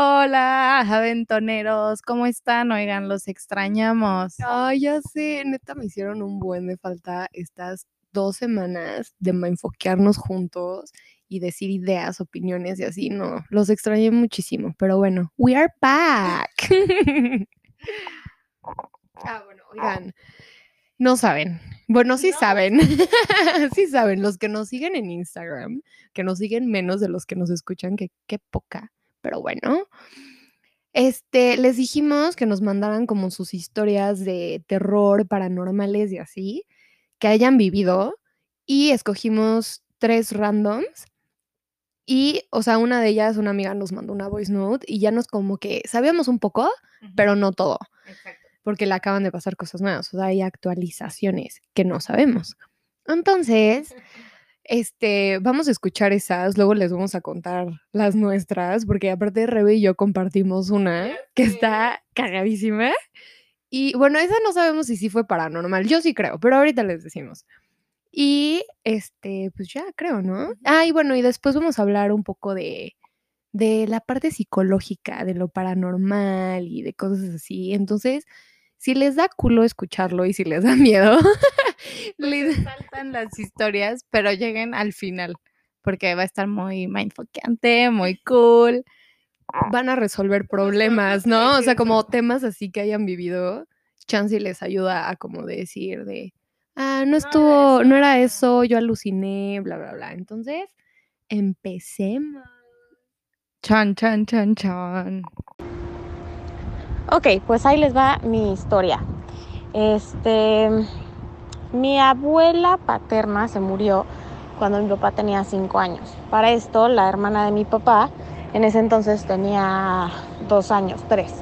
Hola, aventoneros, ¿cómo están? Oigan, los extrañamos. Ay, ya sé, neta me hicieron un buen de falta estas dos semanas de enfoquearnos juntos y decir ideas, opiniones y así, no, los extrañé muchísimo, pero bueno, we are back. ah, bueno, oigan, no saben, bueno, sí saben, sí saben, los que nos siguen en Instagram, que nos siguen menos de los que nos escuchan, que qué poca, pero bueno. Este, les dijimos que nos mandaran como sus historias de terror, paranormales y así, que hayan vivido, y escogimos tres randoms. Y, o sea, una de ellas, una amiga nos mandó una voice note y ya nos como que sabíamos un poco, pero no todo. Exacto. Porque le acaban de pasar cosas nuevas, o sea, hay actualizaciones que no sabemos. Entonces, este, vamos a escuchar esas, luego les vamos a contar las nuestras, porque aparte Rebe y yo compartimos una que está cagadísima. Y bueno, esa no sabemos si sí fue paranormal, yo sí creo, pero ahorita les decimos. Y este, pues ya creo, ¿no? Ah, y bueno, y después vamos a hablar un poco de, de la parte psicológica, de lo paranormal y de cosas así. Entonces, si les da culo escucharlo y si les da miedo, les faltan las historias, pero lleguen al final, porque va a estar muy mindfuckante, muy cool. Van a resolver problemas, ¿no? O sea, como temas así que hayan vivido, Chansey les ayuda a como decir de, ah, no estuvo, no era eso, yo aluciné, bla, bla, bla. Entonces, empecemos. Chan, chan, chan, chan. Ok, pues ahí les va mi historia. Este, mi abuela paterna se murió cuando mi papá tenía cinco años. Para esto, la hermana de mi papá en ese entonces tenía dos años, tres.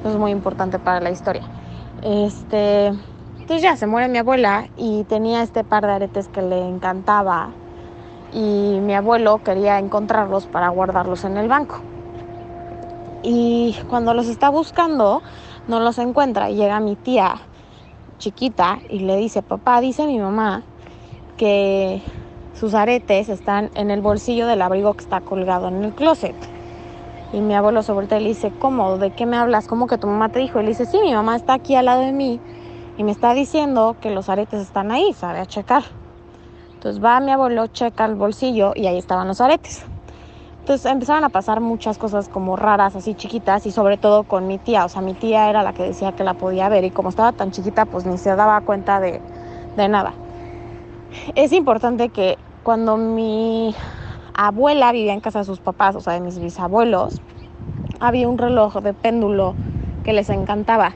Eso es muy importante para la historia. Este, entonces ya se muere mi abuela y tenía este par de aretes que le encantaba y mi abuelo quería encontrarlos para guardarlos en el banco y cuando los está buscando no los encuentra llega mi tía chiquita y le dice, papá, dice mi mamá que sus aretes están en el bolsillo del abrigo que está colgado en el closet. Y mi abuelo se voltea y le dice, ¿cómo? ¿De qué me hablas? ¿Cómo que tu mamá te dijo? Y le dice, sí, mi mamá está aquí al lado de mí y me está diciendo que los aretes están ahí, sabe a checar. Entonces va mi abuelo, checa el bolsillo y ahí estaban los aretes. Entonces empezaron a pasar muchas cosas como raras, así chiquitas, y sobre todo con mi tía. O sea, mi tía era la que decía que la podía ver, y como estaba tan chiquita, pues ni se daba cuenta de, de nada. Es importante que cuando mi abuela vivía en casa de sus papás, o sea, de mis bisabuelos, había un reloj de péndulo que les encantaba.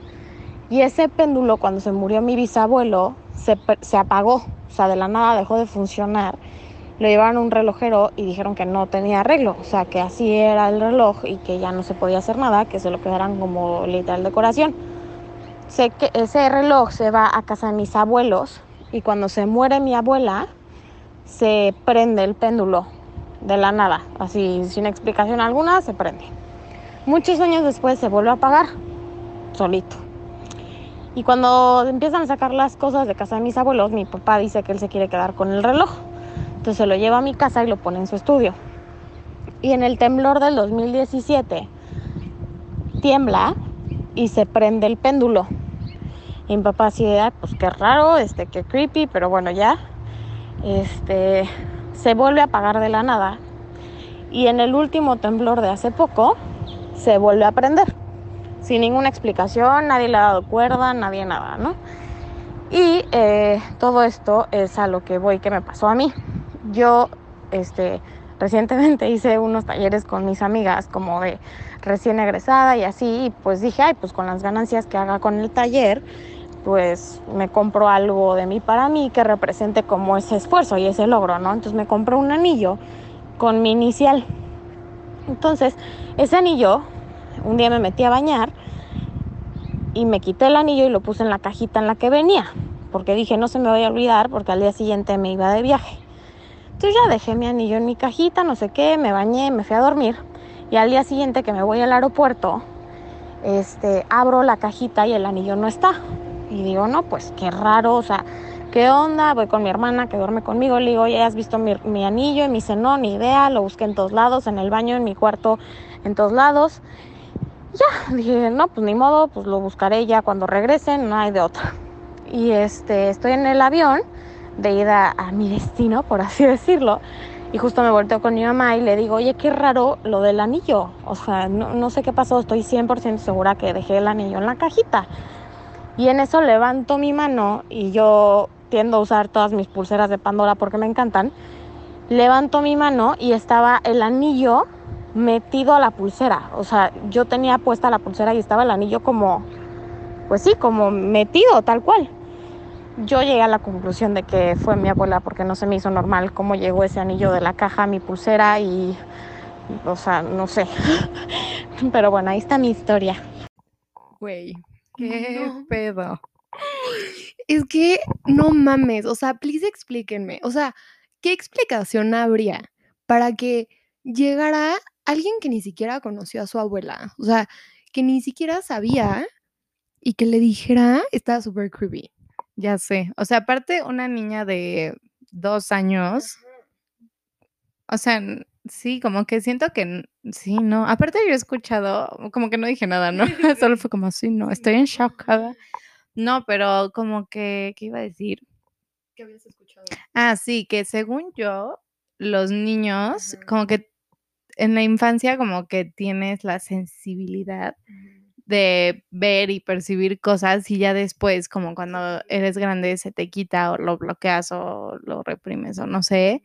Y ese péndulo, cuando se murió mi bisabuelo, se, se apagó, o sea, de la nada dejó de funcionar lo llevaron a un relojero y dijeron que no tenía arreglo, o sea que así era el reloj y que ya no se podía hacer nada, que se lo quedaran como literal decoración. Sé que ese reloj se va a casa de mis abuelos y cuando se muere mi abuela se prende el péndulo de la nada, así sin explicación alguna se prende. Muchos años después se vuelve a apagar solito. Y cuando empiezan a sacar las cosas de casa de mis abuelos, mi papá dice que él se quiere quedar con el reloj. Entonces se lo lleva a mi casa y lo pone en su estudio. Y en el temblor del 2017 tiembla y se prende el péndulo. Y mi papá así pues qué raro, este, qué creepy, pero bueno, ya. Este, se vuelve a apagar de la nada. Y en el último temblor de hace poco, se vuelve a prender. Sin ninguna explicación, nadie le ha dado cuerda, nadie nada, ¿no? Y eh, todo esto es a lo que voy que me pasó a mí yo este, recientemente hice unos talleres con mis amigas como de recién egresada y así, y pues dije, ay, pues con las ganancias que haga con el taller, pues me compro algo de mí para mí que represente como ese esfuerzo y ese logro, ¿no? Entonces me compré un anillo con mi inicial. Entonces, ese anillo, un día me metí a bañar y me quité el anillo y lo puse en la cajita en la que venía, porque dije, no se me voy a olvidar porque al día siguiente me iba de viaje. Entonces ya dejé mi anillo en mi cajita, no sé qué, me bañé, me fui a dormir. Y al día siguiente que me voy al aeropuerto, este, abro la cajita y el anillo no está. Y digo, no, pues qué raro, o sea, ¿qué onda? Voy con mi hermana que duerme conmigo, le digo, oye, ¿has visto mi, mi anillo? Y me dice, no, ni idea, lo busqué en todos lados, en el baño, en mi cuarto, en todos lados. Ya, dije, no, pues ni modo, pues lo buscaré ya cuando regresen, no hay de otra. Y este, estoy en el avión de ida a mi destino, por así decirlo. Y justo me volteo con mi mamá y le digo, oye, qué raro lo del anillo. O sea, no, no sé qué pasó, estoy 100% segura que dejé el anillo en la cajita. Y en eso levanto mi mano y yo tiendo a usar todas mis pulseras de Pandora porque me encantan. Levanto mi mano y estaba el anillo metido a la pulsera. O sea, yo tenía puesta la pulsera y estaba el anillo como, pues sí, como metido, tal cual. Yo llegué a la conclusión de que fue mi abuela porque no se me hizo normal cómo llegó ese anillo de la caja a mi pulsera y, o sea, no sé. Pero bueno, ahí está mi historia. Güey. ¿Qué No. pedo? Es que no mames, o sea, please explíquenme. O sea, ¿qué explicación habría para que llegara alguien que ni siquiera conoció a su abuela? O sea, que ni siquiera sabía y que le dijera, estaba súper creepy. Ya sé. O sea, aparte, una niña de dos años. O sea, sí, como que siento que sí, no. Aparte, yo he escuchado, como que no dije nada, ¿no? Solo fue como, sí, no, estoy en shock. ah". No, pero como que, ¿qué iba a decir? ¿Qué habías escuchado? Ah, sí, que según yo, los niños, Ajá. como que en la infancia, como que tienes la sensibilidad de ver y percibir cosas y ya después, como cuando eres grande, se te quita o lo bloqueas o lo reprimes o no sé.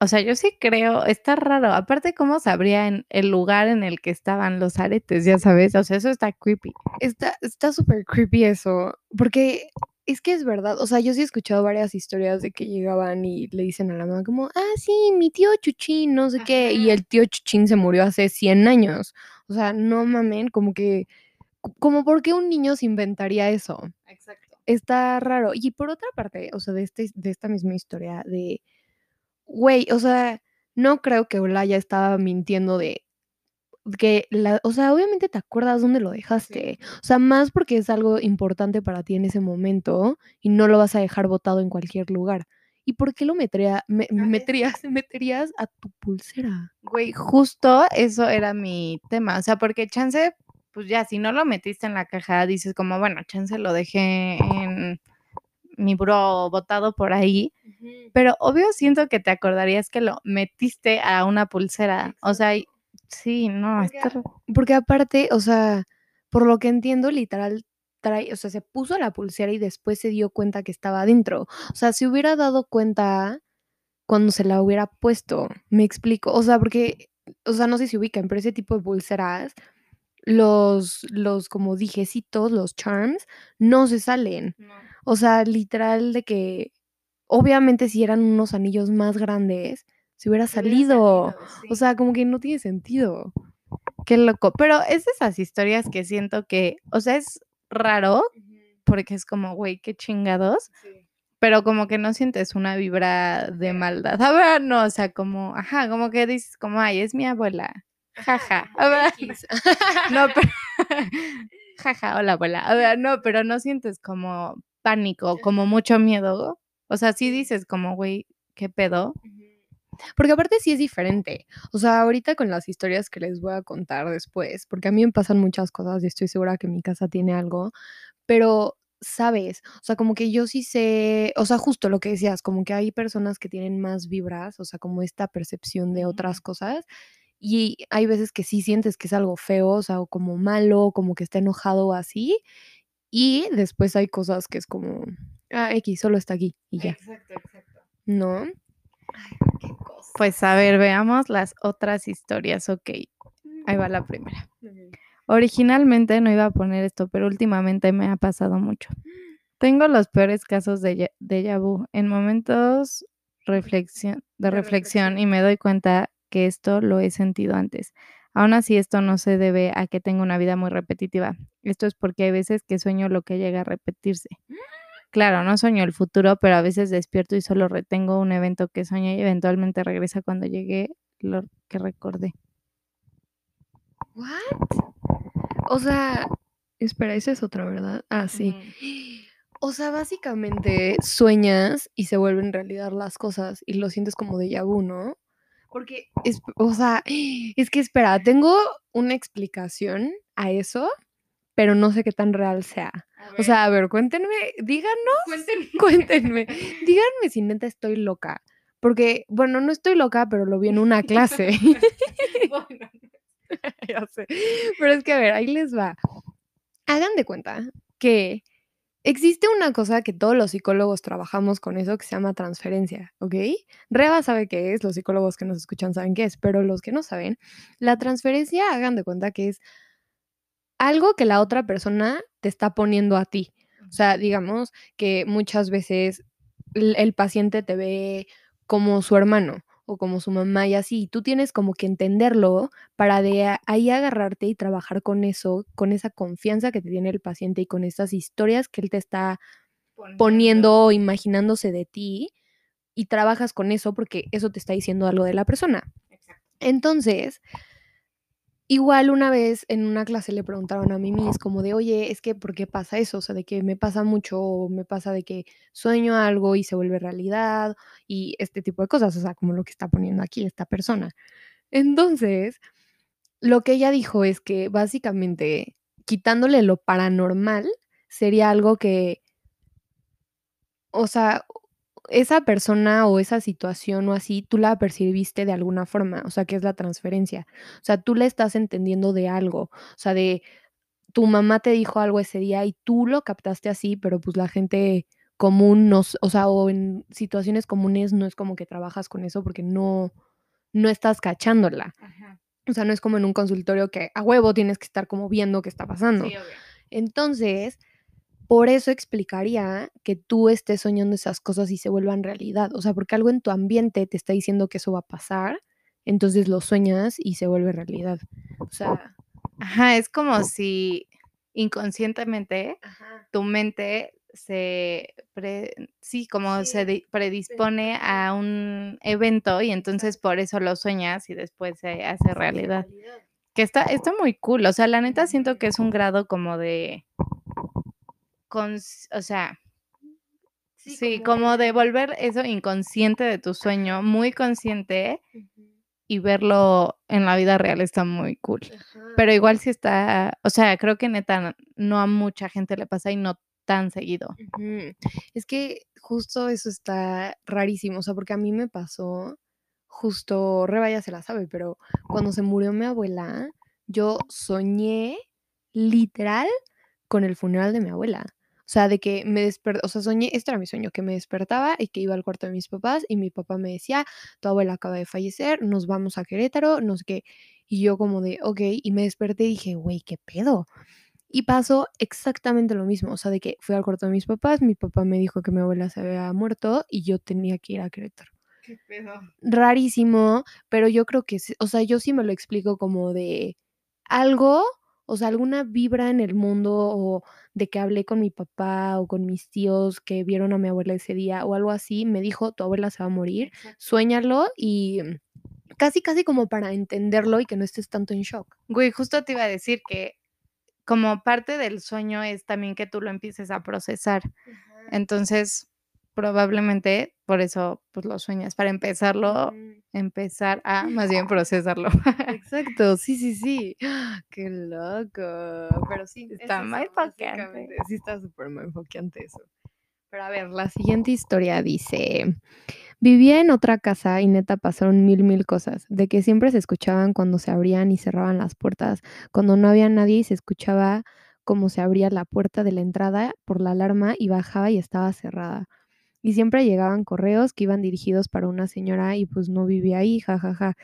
O sea, yo sí creo, está raro. Aparte, ¿cómo sabría en el lugar en el que estaban los aretes? Ya sabes, o sea, eso está creepy. Está está súper creepy eso, porque es que es verdad, o sea, yo sí he escuchado varias historias de que llegaban y le dicen a la mamá como, ah, sí, mi tío Chuchín, no sé qué, y el tío Chuchín se murió hace 100 años. O sea, no mamen, como que, co- como por qué un niño se inventaría eso. Exacto. Está raro. Y por otra parte, o sea, de, este, de esta misma historia de, güey, o sea, no creo que Olaya estaba mintiendo de que, la, o sea, obviamente te acuerdas dónde lo dejaste. O sea, más porque es algo importante para ti en ese momento y no lo vas a dejar botado en cualquier lugar. ¿Y por qué lo metería, me- meterías, meterías a tu pulsera? Güey, justo eso era mi tema. O sea, porque chance, pues ya, si no lo metiste en la caja, dices como, bueno, chance lo dejé en mi bro botado por ahí. Pero obvio siento que te acordarías que lo metiste a una pulsera. O sea, sí, no, Porque está Porque aparte, o sea, por lo que entiendo, literal, trae, o sea, se puso la pulsera y después se dio cuenta que estaba adentro. O sea, se hubiera dado cuenta cuando se la hubiera puesto. Me explico. O sea, porque, o sea, no sé si ubican, pero ese tipo de pulseras, los, los como dijecitos, los charms, no se salen. O sea, literal de que, obviamente si eran unos anillos más grandes, se hubiera salido. O sea, como que no tiene sentido. Qué loco. Pero es de esas historias que siento que, o sea, es raro porque es como, güey, qué chingados. Pero como que no sientes una vibra de maldad. A ver, no, o sea, como, ajá, como que dices, como, ay, es mi abuela. Jaja. A ver, no, pero, jaja, hola abuela. A ver, no, pero no sientes como pánico, como mucho miedo. O sea, sí dices como, güey, ¿qué pedo? Porque aparte sí es diferente. O sea, ahorita con las historias que les voy a contar después, porque a mí me pasan muchas cosas y estoy segura que mi casa tiene algo, pero sabes, o sea, como que yo sí sé, o sea, justo lo que decías, como que hay personas que tienen más vibras, o sea, como esta percepción de otras cosas. Y hay veces que sí sientes que es algo feo, o sea, o como malo, como que está enojado o así. Y después hay cosas que es como, ah, X, solo está aquí y ya, Exacto, exacto. ¿no? Pues a ver, veamos las otras historias. Ok, ahí va la primera. Originalmente no iba a poner esto, pero últimamente me ha pasado mucho. Tengo los peores casos de déjà vu en momentos reflexión, de reflexión y me doy cuenta que esto lo he sentido antes. Aún así, esto no se debe a que tengo una vida muy repetitiva. Esto es porque hay veces que sueño lo que llega a repetirse. Claro, no sueño el futuro, pero a veces despierto y solo retengo un evento que soñé y eventualmente regresa cuando llegué lo que recordé. ¿What? O sea, espera, esa es otra, ¿verdad? Ah, sí. O sea, básicamente sueñas y se vuelven realidad las cosas y lo sientes como déjà vu, ¿no? Porque, es, o sea, es que espera, tengo una explicación a eso, pero no sé qué tan real sea. O sea, a ver, cuéntenme, díganos, cuéntenme. cuéntenme, díganme si neta estoy loca. Porque, bueno, no estoy loca, pero lo vi en una clase. Bueno, ya sé. Pero es que, a ver, ahí les va. Hagan de cuenta que existe una cosa que todos los psicólogos trabajamos con eso que se llama transferencia, ¿ok? Reba sabe qué es, los psicólogos que nos escuchan saben qué es, pero los que no saben, la transferencia, hagan de cuenta que es algo que la otra persona te está poniendo a ti. O sea, digamos que muchas veces el, el paciente te ve como su hermano o como su mamá y así, y tú tienes como que entenderlo para de ahí agarrarte y trabajar con eso, con esa confianza que te tiene el paciente y con estas historias que él te está poniendo o imaginándose de ti y trabajas con eso porque eso te está diciendo algo de la persona. Exacto. Entonces, igual una vez en una clase le preguntaron a Mimi, es como de, oye, es que ¿por qué pasa eso? O sea, de que me pasa mucho, o me pasa de que sueño algo y se vuelve realidad y este tipo de cosas, o sea, como lo que está poniendo aquí esta persona. Entonces, lo que ella dijo es que básicamente quitándole lo paranormal sería algo que, o sea, esa persona o esa situación o así, tú la percibiste de alguna forma, o sea, que es la transferencia. O sea, tú le estás entendiendo de algo, o sea, de tu mamá te dijo algo ese día y tú lo captaste así, pero pues la gente común no, o sea, o en situaciones comunes no es como que trabajas con eso porque no, no estás cachándola. Ajá. O sea, no es como en un consultorio que a huevo tienes que estar como viendo qué está pasando. Sí, obvio. Entonces, por eso explicaría que tú estés soñando esas cosas y se vuelvan realidad. O sea, porque algo en tu ambiente te está diciendo que eso va a pasar, entonces lo sueñas y se vuelve realidad. O sea, Ajá, es como si inconscientemente tu mente se, pre- sí, como se predispone a un evento y entonces por eso lo sueñas y después se hace realidad. Que está, está muy cool, o sea, la neta siento que es un grado como de, cons- o sea, sí, como de volver eso inconsciente de tu sueño, muy consciente y verlo en la vida real está muy cool. Pero igual sí está, o sea, creo que neta no a mucha gente le pasa y no tan seguido. Es que justo eso está rarísimo, o sea, porque a mí me pasó, justo, Reba ya se la sabe, pero cuando se murió mi abuela, yo soñé literal con el funeral de mi abuela. O sea, de que me despertaba, o sea, soñé, este era mi sueño, que me despertaba y que iba al cuarto de mis papás y mi papá me decía, tu abuela acaba de fallecer, nos vamos a Querétaro, no sé qué. Y yo como de, ok, y me desperté y dije, güey, ¿qué pedo? Y pasó exactamente lo mismo, o sea, de que fui al cuarto de mis papás, mi papá me dijo que mi abuela se había muerto y yo tenía que ir a Querétaro. ¿Qué pedo? Rarísimo, pero yo creo que, o sea, yo sí me lo explico como de algo, o sea, alguna vibra en el mundo o de que hablé con mi papá o con mis tíos que vieron a mi abuela ese día o algo así, me dijo, tu abuela se va a morir, suéñalo y casi, casi como para entenderlo y que no estés tanto en shock. Güey, justo te iba a decir que como parte del sueño es también que tú lo empieces a procesar. Entonces, probablemente por eso pues lo sueñas, para empezarlo. Empezar a más bien procesarlo. Exacto, sí, sí, sí. Qué loco. Pero sí, es Está mindfuckante. básicamente. Sí, está súper enfoqueante eso. Pero a ver, la siguiente historia dice: Vivía en otra casa y neta pasaron mil, mil cosas. De que siempre se escuchaban cuando se abrían y cerraban las puertas, cuando no había nadie y se escuchaba como se abría la puerta de la entrada por la alarma y bajaba y estaba cerrada. Y siempre llegaban correos que iban dirigidos para una señora y pues no vivía ahí, jajaja.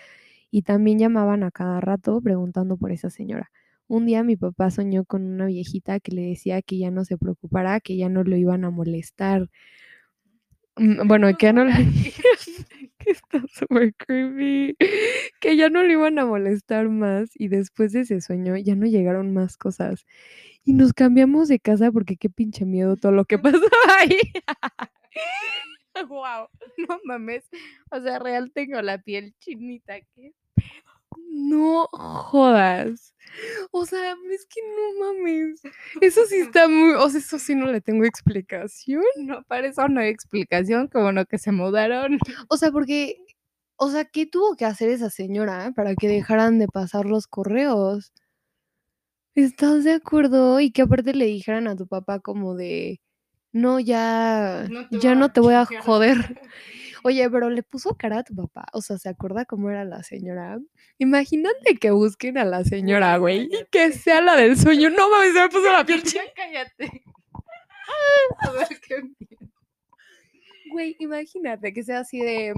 Y también llamaban a cada rato preguntando por esa señora. Un día mi papá soñó con una viejita que le decía que ya no se preocupara, que ya no lo iban a molestar. Mm, Bueno, que ya no le... que está súper creepy. Que ya no le iban a molestar más y después de ese sueño ya no llegaron más cosas. Y nos cambiamos de casa porque qué pinche miedo todo lo que pasó ahí. wow, no mames. O sea, real tengo la piel chinita. ¿qué? No jodas. O sea, es que no mames. Eso sí está muy, o sea, eso sí no le tengo explicación. No, para eso no hay explicación, como no que se mudaron. O sea, porque O sea, ¿qué tuvo que hacer esa señora para que dejaran de pasar los correos? ¿Estás de acuerdo? Y que aparte le dijeran a tu papá como de, no, ya, No te ya voy no a te voy a chingar". joder. Oye, pero le puso cara a tu papá. O sea, ¿se acuerda cómo era la señora? Imagínate que busquen a la señora, güey, y que sea la del sueño. No mames, se me puso la piel Ya cállate. A ver qué miedo. Güey, imagínate que sea así de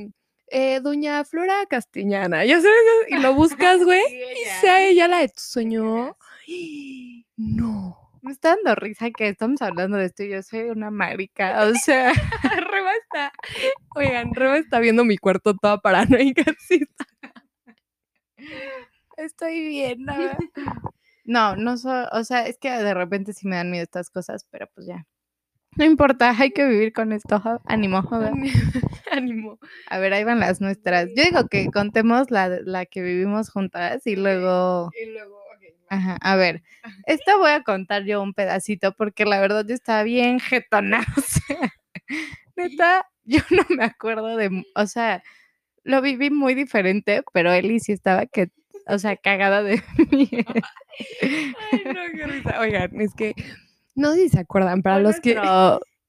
eh, Doña Flora Castellana. Ya sabes, y lo buscas, güey, Sí, y sea ella la de tu sueño. No. Me está dando risa que estamos hablando de esto y yo soy una marica. O sea, Reba está. Oigan, Reba está viendo mi cuarto toda paranoica. Sí, está. estoy bien, verdad. No, no soy, o sea, es que de repente sí me dan miedo estas cosas, pero pues ya. No importa, hay que vivir con esto. Ánimo. ja, Ánimo. A ver, ahí van las nuestras. Yo digo que contemos la, la que vivimos juntas y luego. Y luego, Ajá, a ver, esta voy a contar yo un pedacito porque la verdad yo estaba bien jetona. O sea, neta, yo no me acuerdo de, o sea, lo viví muy diferente, pero Eli sí estaba que, o sea, cagada de miedo. Ay, no, qué risa. Oigan, es que no sé si se acuerdan, para los que.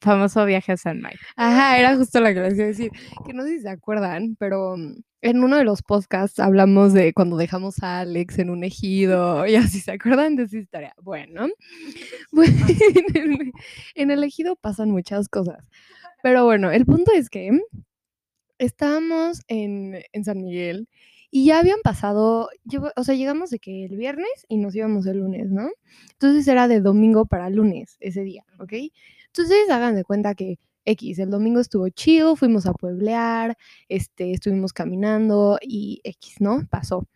famoso viaje a San Mike. Ajá, era justo lo que les iba a decir. Que no sé si se acuerdan, pero mm, en uno de los podcasts hablamos de cuando dejamos a Alex en un ejido y así, ¿se acuerdan de esa historia? Bueno, pues, en, el, en el ejido pasan muchas cosas. Pero bueno, el punto es que estábamos en, en San Miguel y ya habían pasado, llevo- o sea, llegamos de que el viernes y nos íbamos el lunes, ¿no? Entonces era de domingo para lunes ese día, ¿ok? Entonces hagan de cuenta que X, el domingo estuvo chido, fuimos a pueblear, este, estuvimos caminando y X, ¿no? Pasó.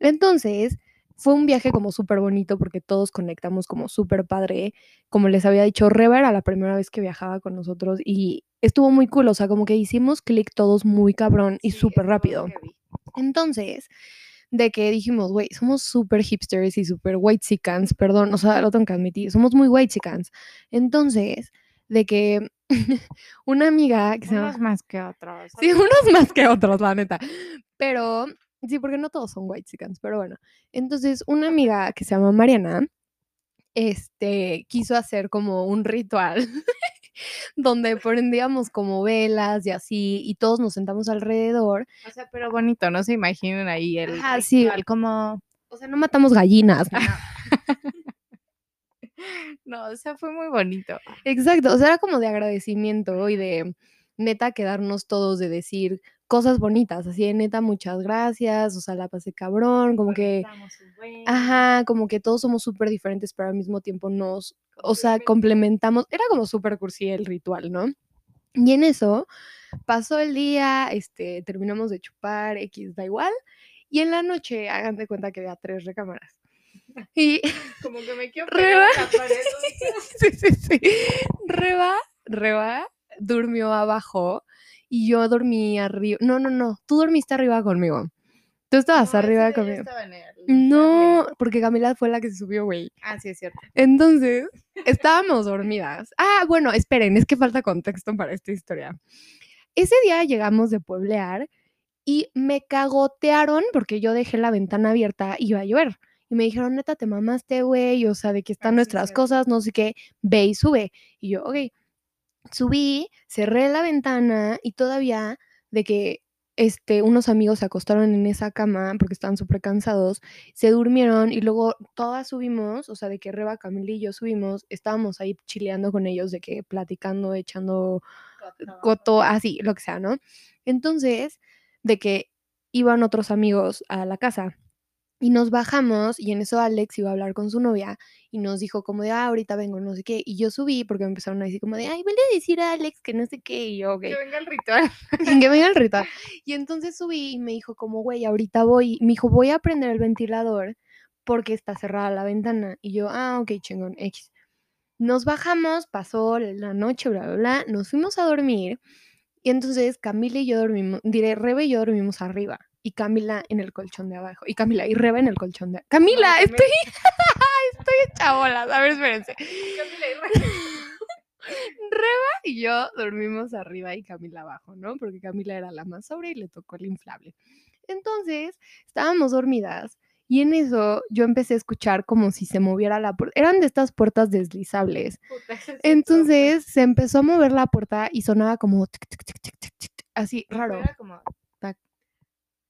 Entonces, fue un viaje como súper bonito porque todos conectamos como súper padre. Como les había dicho, Reba era la primera vez que viajaba con nosotros y estuvo muy cool, o sea, como que hicimos clic todos muy cabrón y súper rápido. Entonces, de que dijimos, güey, somos súper hipsters y súper white perdón, o sea, lo tengo que admitir, somos muy white Entonces, de que una amiga que se llama... Unos más que otros. Sí, unos más que otros, la neta. Pero, sí, porque no todos son white pero bueno. Entonces, una amiga que se llama Mariana, este, quiso hacer como un ritual donde prendíamos como velas y así, y todos nos sentamos alrededor. O sea, pero bonito, no se imaginen ahí el Ajá, sí. ritual como O sea, no matamos gallinas. nada. no, o sea, fue muy bonito. Exacto, o sea, era como de agradecimiento y de neta quedarnos todos de decir cosas bonitas, así de neta, muchas gracias, o sea, la pasé cabrón, como que... Ajá, como que todos somos súper diferentes, pero al mismo tiempo nos, o sea, complementamos. Era como súper cursi el ritual, ¿no? Y en eso pasó el día, este, terminamos de chupar, X da igual, y en la noche hagan de cuenta que había tres recámaras. Y como que me quiero Reba. pegar en la pared. sí, sí, sí. Reba, Reba durmió abajo y yo dormí arriba. No, no, no, tú dormiste arriba conmigo. Tú estabas No, arriba conmigo. No, porque Camila fue la que se subió, güey. Ah, sí, es cierto. Entonces, estábamos dormidas. Ah, bueno, esperen, es que falta contexto para esta historia. Ese día llegamos de pueblear y me cagotearon porque yo dejé la ventana abierta y iba a llover. Y me dijeron, neta, te mamaste, güey, o sea, de que están nuestras cosas, no sé qué, ve y sube. Y yo, ok. Subí, cerré la ventana y todavía de que este, unos amigos se acostaron en esa cama porque estaban súper cansados, se durmieron y luego todas subimos, o sea, de que Reba, Camila y yo subimos, estábamos ahí chileando con ellos, de que platicando, echando coto, así, lo que sea, ¿no? Entonces, de que iban otros amigos a la casa y nos bajamos y en eso Alex iba a hablar con su novia y nos dijo como de, ah, ahorita vengo, no sé qué, y yo subí porque me empezaron a decir como de, ay, vele a decir a Alex que no sé qué, y yo, ok, Que venga el ritual. que venga el ritual. Y entonces subí y me dijo como, güey, ahorita voy, me dijo, voy a prender el ventilador porque está cerrada la ventana. Y yo, ah, ok, chingón, X. Nos bajamos, pasó la noche, bla, bla, bla, nos fuimos a dormir. Y entonces Camila y yo dormimos, diré, Rebe y yo dormimos arriba. Y Camila en el colchón de abajo. Y Camila y Rebe en el colchón de Camila, No, estoy, estoy hecha bolas. A ver, espérense. Reba y yo dormimos arriba y Camila abajo, ¿no? Porque Camila era la más sobria y le tocó el inflable. Entonces, estábamos dormidas y en eso yo empecé a escuchar como si se moviera la puerta. Eran de estas puertas deslizables. Entonces se empezó a mover la puerta y sonaba como tic, tic, tic, tic, tic, tic, así raro. Era como.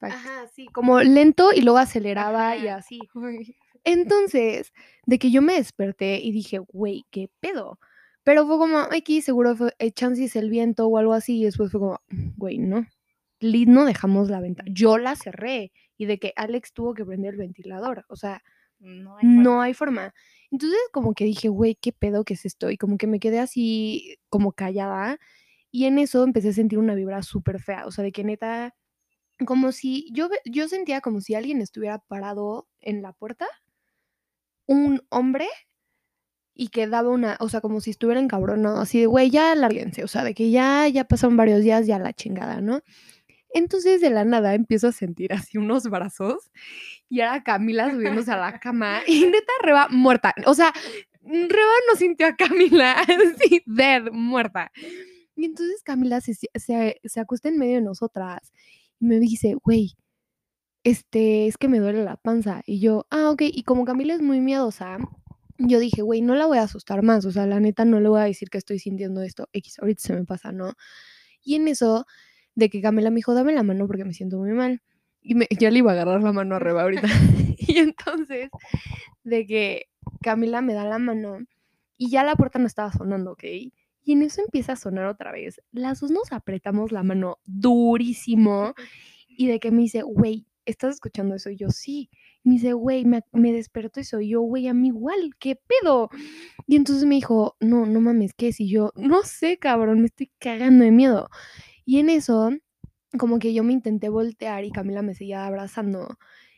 Ajá, sí, como lento y luego aceleraba y así. Entonces, de que yo me desperté y dije, güey, ¿qué pedo? Pero fue como, aquí seguro fue eh, chances el viento o algo así. Y después fue como, güey, no. Li- no dejamos la ventana. Yo la cerré. Y de que Alex tuvo que prender el ventilador. O sea, No hay no forma. hay forma. Entonces, como que dije, güey, ¿qué pedo que es esto? Y como que me quedé así, como callada. Y en eso empecé a sentir una vibra súper fea. O sea, de que neta, como si yo, yo sentía como si alguien estuviera parado en la puerta, un hombre, y que daba una, o sea, como si estuviera encabronado, así de, güey, ya lárguense. O sea, de que ya, ya pasaron varios días, ya la chingada, ¿no? Entonces, de la nada, empiezo a sentir así unos brazos y era Camila subiéndose a la cama y neta Reba muerta. O sea, Reba no sintió a Camila así, dead, muerta. Y entonces Camila se, se, se acuesta en medio de nosotras y me dice, güey, este, es que me duele la panza. Y yo, ah, ok. Y como Camila es muy miedosa, yo dije, güey, no la voy a asustar más. O sea, la neta no le voy a decir que estoy sintiendo esto. X, ahorita se me pasa, ¿no? Y en eso, de que Camila me dijo, dame la mano porque me siento muy mal. Y me, ya le iba a agarrar la mano arriba ahorita. y entonces, de que Camila me da la mano y ya la puerta no estaba sonando, ¿ok? Y en eso empieza a sonar otra vez. Las dos nos apretamos la mano durísimo y de que me dice, güey, ¿estás escuchando eso? Y yo, sí. Y me dice, güey, me, me despertó. Y yo, güey, a mí igual, ¿qué pedo? Y entonces me dijo, no, no mames, ¿qué es? Y yo, no sé, cabrón, me estoy cagando de miedo. Y en eso, como que yo me intenté voltear y Camila me seguía abrazando.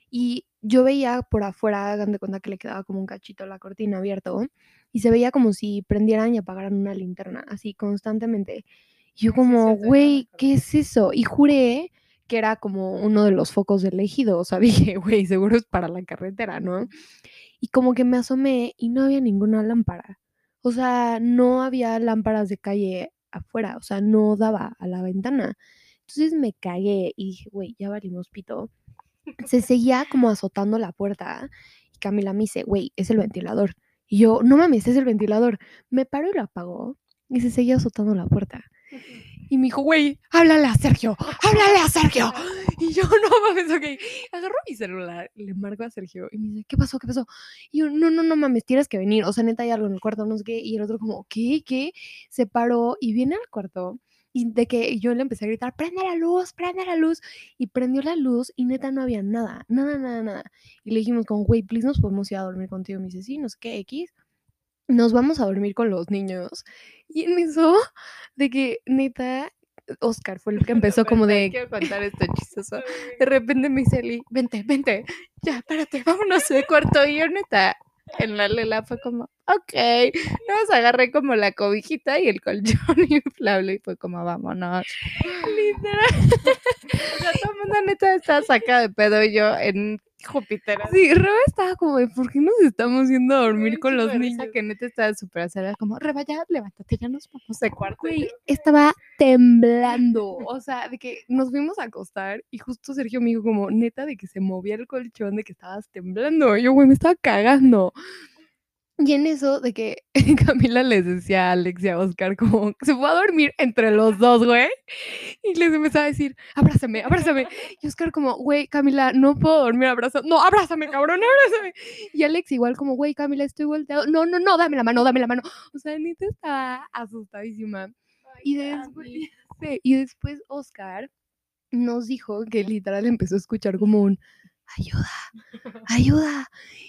Y yo veía por afuera, hagan de cuenta que le quedaba como un cachito la cortina abierto. Y se veía como si prendieran y apagaran una linterna, así constantemente. Y yo como, güey. ¿qué es eso? Y juré que era como uno de los focos del ejido. O sea, dije, güey, seguro es para la carretera, ¿no? Y como que me asomé y no había ninguna lámpara. O sea, no había lámparas de calle afuera. O sea, no daba a la ventana. Entonces me cagué y dije, güey, ya valimos pito. Se seguía como azotando la puerta. Y Camila me dice, güey, es el ventilador. Y yo, no mames, es el ventilador. Me paro y lo apago. Y se seguía azotando la puerta. Y me dijo, güey, háblale a Sergio, háblale a Sergio. Y yo, no mames, ok. Agarro mi celular, le marco a Sergio y me dice, ¿qué pasó? ¿Qué pasó? Y yo, no, no, no mames, tienes que venir. O sea, neta, hay algo en el cuarto, no sé qué. Y el otro, como, ¿qué? ¿Qué? Se paró y viene al cuarto. Y de que yo le empecé a gritar, prende la luz, prende la luz. Y prendió la luz y neta no había nada, nada, nada, nada. Y le dijimos, como, güey, please, nos podemos ir a dormir contigo. Me dice, sí, no sé qué, X nos vamos a dormir con los niños. Y en eso, de que neta, Oscar fue el que empezó como Espera, de, Quiero contar esto chistoso. De repente me dice vente, vente. Ya, espérate, vámonos de cuarto. Y yo, neta, en la lela fue como, ok. Nos agarré como la cobijita y el colchón inflable y fue como, vámonos. Literal. O sea, todo el mundo neta estaba sacado de pedo y yo en Júpiter. Sí, Reba estaba como de, ¿por qué nos estamos yendo a dormir con los niños? Que neta estaba súper acelerada, como, Reba, ya, levántate, ya nos vamos de cuarto. Güey, estaba temblando. O sea, de que nos fuimos a acostar y justo Sergio me dijo como, neta, de que se movía el colchón, de que estabas temblando. Y yo, güey, me estaba cagando. Y en eso, de que Camila les decía a Alex y a Oscar como, se fue a dormir entre los dos, güey. Y les empezaba a decir, abrázame, abrázame. Y Oscar como, güey, Camila, no puedo dormir abrazado. No, abrázame, cabrón, abrázame. Y Alex igual como, güey, Camila, estoy volteado. No, no, no, dame la mano, dame la mano. O sea, neta estaba asustadísima. Y después, sí, y después Oscar nos dijo que literal empezó a escuchar como un ayuda, ayuda.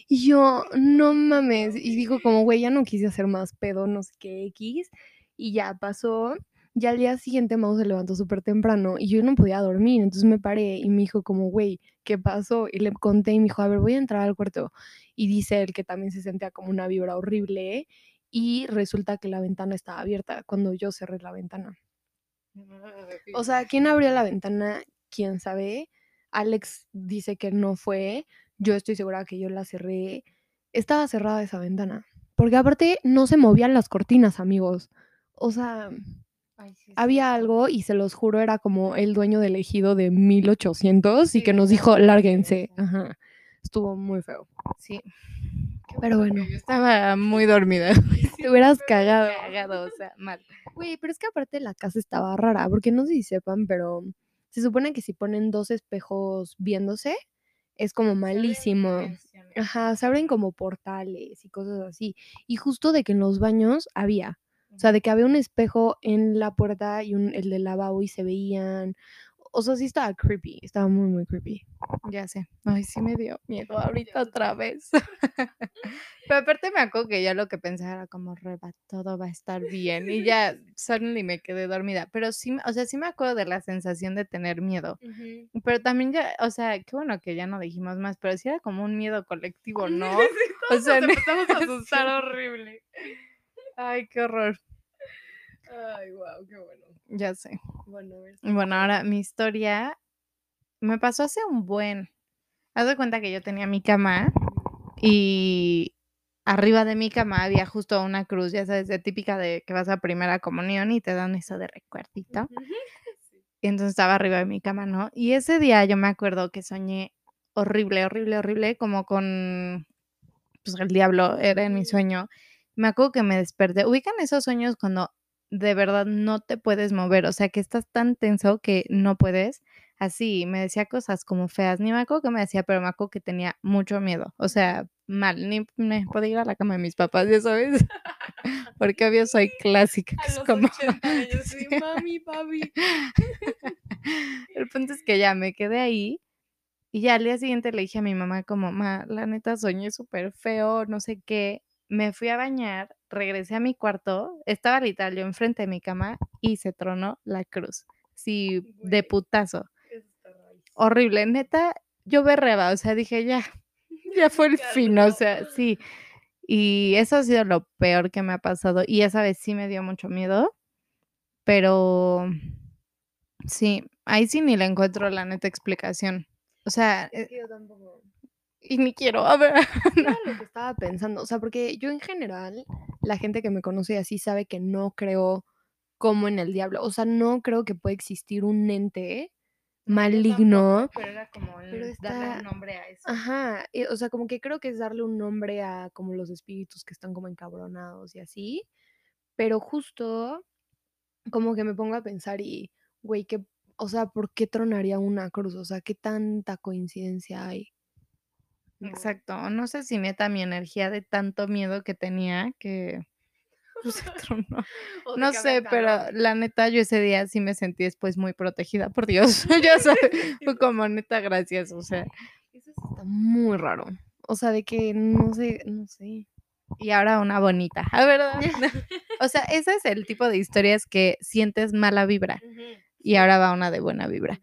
Y yo, no mames. Y dijo como, güey, ya no quise hacer más pedo, no sé qué X. Y ya pasó. Ya al día siguiente Mau se levantó súper temprano y yo no podía dormir. Entonces me paré y me dijo como, güey, ¿qué pasó? Y le conté y me dijo, a ver, voy a entrar al cuarto. Y dice él que también se sentía como una vibra horrible. Y resulta que la ventana estaba abierta cuando yo cerré la ventana. O sea, ¿quién abrió la ventana? ¿Quién sabe? Alex dice que no fue. Yo estoy segura que yo la cerré. Estaba cerrada esa ventana. Porque aparte no se movían las cortinas, amigos. O sea, Ay, sí, es había algo y se los juro, era como el dueño del ejido de 1800 y que nos dijo, lárguense. Ajá. Estuvo muy feo. Sí. Pero bueno, Yo estaba muy dormida. te hubieras cagado. Cagado, o sea, mal. Güey, pero es que aparte la casa estaba rara, porque no sé si sepan, pero se supone que si ponen dos espejos viéndose, es como malísimo. Ajá, se abren como portales y cosas así. Y justo de que en los baños había. O sea, de que había un espejo en la puerta y un, el del lavabo y se veían. O sea, sí estaba creepy. Estaba muy, muy creepy. Ya sé. Ay, sí me dio miedo ahorita otra vez. Pero aparte me acuerdo que ya lo que pensaba era como, reba, todo va a estar bien. Y ya suddenly me quedé dormida. Pero sí, me- o sea, sí me acuerdo de la sensación de tener miedo. Pero también ya, o sea, qué bueno que ya no dijimos más, pero sí era como un miedo colectivo, ¿no? o sea, empezamos a sí. asustar horrible. Ay, qué horror. Ay, wow, qué bueno. Ya sé. Bueno. Bueno, ahora mi historia me pasó hace un buen. Haz de cuenta que yo tenía mi cama y arriba de mi cama había justo una cruz, ya sabes, de típica de que vas a primera comunión y te dan eso de recuerdito. Y entonces estaba arriba de mi cama, ¿no? Y ese día yo me acuerdo que soñé horrible, horrible, horrible, como con, pues el diablo era en mi sueño. Me acuerdo que me desperté. Ubican esos sueños cuando de verdad no te puedes mover, o sea, que estás tan tenso que no puedes. Así, me decía cosas como feas, ni me acuerdo qué me decía, pero me acuerdo que tenía mucho miedo, o sea, mal, ni me podía ir a la cama de mis papás, ya sabes, porque obvio soy clásica, que es como... años, sí. mami, papi. El punto es que ya me quedé ahí y ya al día siguiente le dije a mi mamá como, ma, la neta soñé súper feo, no sé qué. Me fui a bañar, regresé a mi cuarto, estaba literal yo enfrente de mi cama y se tronó la cruz. Sí, de putazo. Horrible, neta, yo berreba, o sea, dije ya, ya fue el fin, o sea, sí. Y eso ha sido lo peor que me ha pasado y esa vez sí me dio mucho miedo, pero sí, ahí sí ni le encuentro la neta explicación. O sea, eh, yo tampoco. Y ni quiero, a ver. Era lo que estaba pensando, o sea, porque yo en general, la gente que me conoce así sabe que no creo como en el diablo, o sea, no creo que pueda existir un ente maligno. pero era como el pero darle un nombre a eso. Ajá, eh, o sea, como que creo que es darle un nombre a como los espíritus que están como encabronados y así, pero justo como que me pongo a pensar y, güey, que, o sea, ¿por qué tronaría una cruz? O sea, ¿qué tanta coincidencia hay? Exacto. No sé si neta mi energía de tanto miedo que tenía que pues, No sé, pero la neta yo ese día sí me sentí después muy protegida por Dios. ya sabes, fue como neta gracias, o sea. Eso está muy raro. O sea, de que no sé, no sé. Y ahora una bonita, ¿a verdad? o sea, ese es el tipo de historias que sientes mala vibra y ahora va una de buena vibra.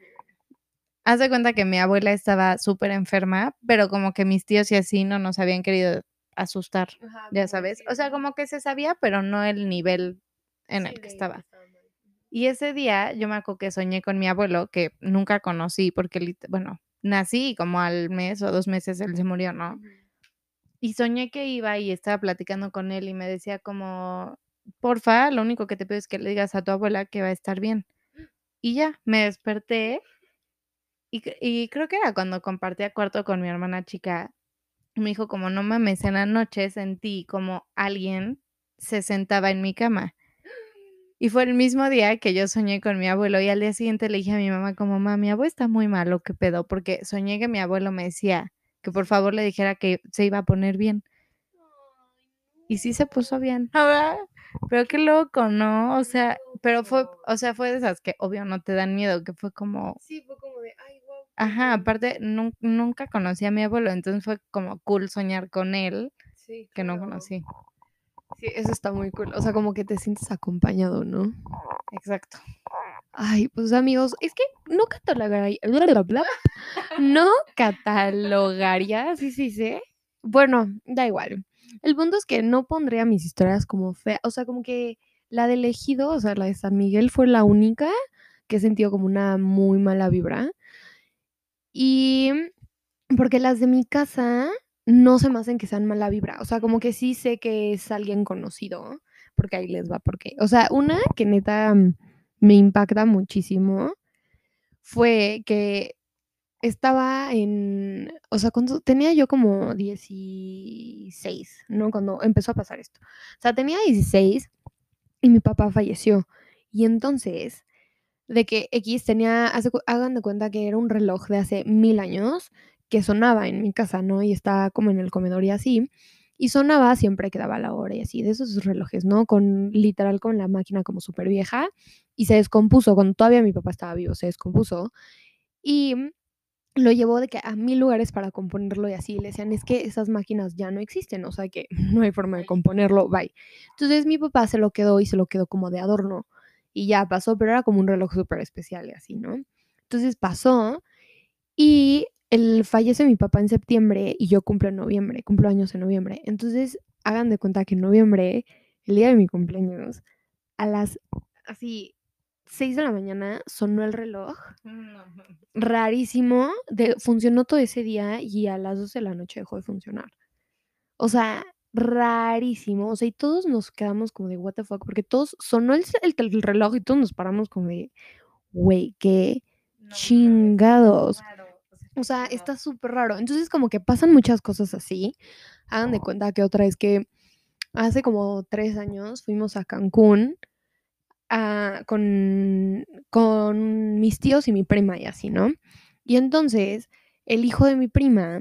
Haz de cuenta que mi abuela estaba súper enferma, pero como que mis tíos y así no nos habían querido asustar, ya sabes. O sea, como que se sabía, pero no el nivel en el que estaba. Y ese día yo me acuerdo que soñé con mi abuelo, que nunca conocí, porque, bueno, nací y como al mes o dos meses él se murió, ¿no? Y soñé que iba y estaba platicando con él y me decía como, porfa, lo único que te pido es que le digas a tu abuela que va a estar bien. Y ya, me desperté y, y creo que era cuando compartía cuarto con mi hermana chica. Me dijo como, no mames, en la noche sentí como alguien se sentaba en mi cama. Y fue el mismo día que yo soñé con mi abuelo y al día siguiente le dije a mi mamá como, mamá, mi abuelo está muy malo, ¿qué pedo? Porque soñé que mi abuelo me decía que por favor le dijera que se iba a poner bien. Y sí se puso bien. Ah, Pero qué loco, ¿no? O sea, pero fue, o sea, fue de esas que obvio no te dan miedo, que fue como, Sí, fue como de. Ajá, aparte nun- nunca conocí a mi abuelo, entonces fue como cool soñar con él Sí, que no claro. conocí. Sí, eso está muy cool. O sea, como que te sientes acompañado, ¿no? Exacto. Ay, pues amigos, es que no catalogaría, bla, bla, bla, no catalogaría, sí, sí, sí. Bueno, da igual. El punto es que no pondría mis historias como fea, o sea, como que la del ejido, o sea, la de San Miguel fue la única que he sentido como una muy mala vibra. Y porque las de mi casa no se me hacen que sean mala vibra, o sea, como que sí sé que es alguien conocido, porque ahí les va, porque, o sea, una que neta me impacta muchísimo fue que estaba en, o sea, cuando tenía yo como 16, ¿no? Cuando empezó a pasar esto. O sea, tenía 16 y mi papá falleció. Y entonces, de que X tenía, hace hagan de cuenta que era un reloj de hace mil años que sonaba en mi casa, ¿no? Y estaba como en el comedor y así. Y sonaba siempre que daba la hora y así, de esos relojes, ¿no? Con literal con la máquina como súper vieja. Y se descompuso, cuando todavía mi papá estaba vivo, se descompuso. Y lo llevó de que a mil lugares para componerlo y así. Le decían, es que esas máquinas ya no existen, o sea que no hay forma de componerlo, bye. Entonces mi papá se lo quedó y se lo quedó como de adorno. Y ya pasó, pero era como un reloj súper especial y así, ¿no? Entonces pasó y el, fallece mi papá en septiembre y yo cumplo en noviembre, cumplo años en noviembre. Entonces hagan de cuenta que en noviembre, el día de mi cumpleaños, a las así 6 de la mañana sonó el reloj rarísimo, de, funcionó todo ese día y a las 12 de la noche dejó de funcionar. O sea, rarísimo. O sea, y todos nos quedamos como de, what the fuck, porque todos sonó el, el reloj y todos nos paramos como de, güey, qué chingados. O sea, está súper raro. Entonces, como que pasan muchas cosas así. Hagan de cuenta que otra vez que hace como tres años fuimos a Cancún a- con, con mis tíos y mi prima y así, ¿no? Y entonces el hijo de mi prima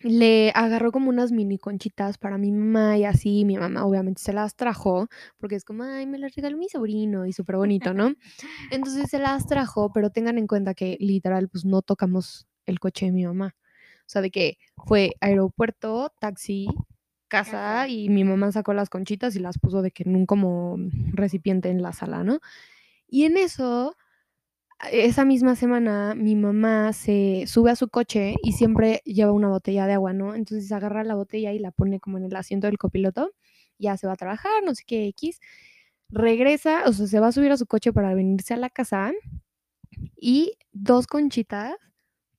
le agarró como unas mini conchitas para mi mamá y así, mi mamá obviamente se las trajo, porque es como, ay, me las regaló mi sobrino y súper bonito, ¿no? Entonces se las trajo, pero tengan en cuenta que literal, pues no tocamos el coche de mi mamá. O sea, de que fue aeropuerto, taxi, casa y mi mamá sacó las conchitas y las puso de que en un como recipiente en la sala, ¿no? Y en eso, esa misma semana, mi mamá se sube a su coche y siempre lleva una botella de agua, ¿no? Entonces agarra la botella y la pone como en el asiento del copiloto, ya se va a trabajar, no sé qué X, regresa, o sea, se va a subir a su coche para venirse a la casa y dos conchitas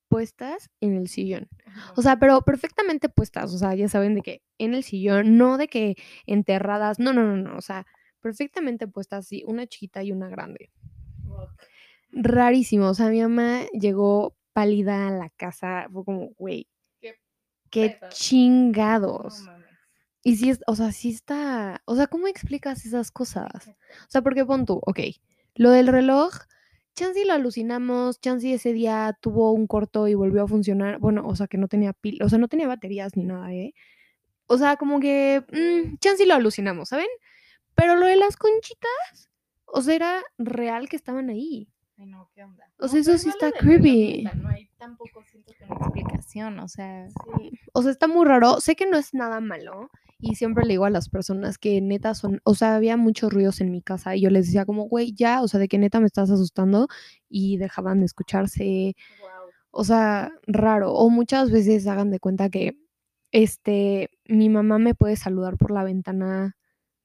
puestas en el sillón. O sea, pero perfectamente puestas, o sea, ya saben de que en el sillón, no de que enterradas, no, no, no, no, o sea, perfectamente puestas, sí, una chiquita y una grande. Rarísimo, o sea, mi mamá llegó pálida a la casa, fue como, güey, Qué chingados. Y sí, es, o sea, sí está, o sea, ¿cómo explicas esas cosas? O sea, porque pon tú, ok, lo del reloj, Chansey lo alucinamos, Chansey ese día tuvo un corto y volvió a funcionar, bueno, o sea, que no tenía pil, o sea, no tenía baterías ni nada, ¿eh? O sea, como que, mm, Chansey lo alucinamos, ¿saben? Pero lo de las conchitas, o sea, era real que estaban ahí. Ay, no, ¿qué onda? O sea, eso sí está creepy. No hay tampoco siento que una explicación, o sea, O sea, está muy raro. Sé que no es nada malo. Y siempre le digo a las personas que neta son, o sea, había muchos ruidos en mi casa y yo les decía como, güey, ya, o sea, de que neta me estás asustando y dejaban de escucharse, o sea, raro. O muchas veces hagan de cuenta que, este, mi mamá me puede saludar por la ventana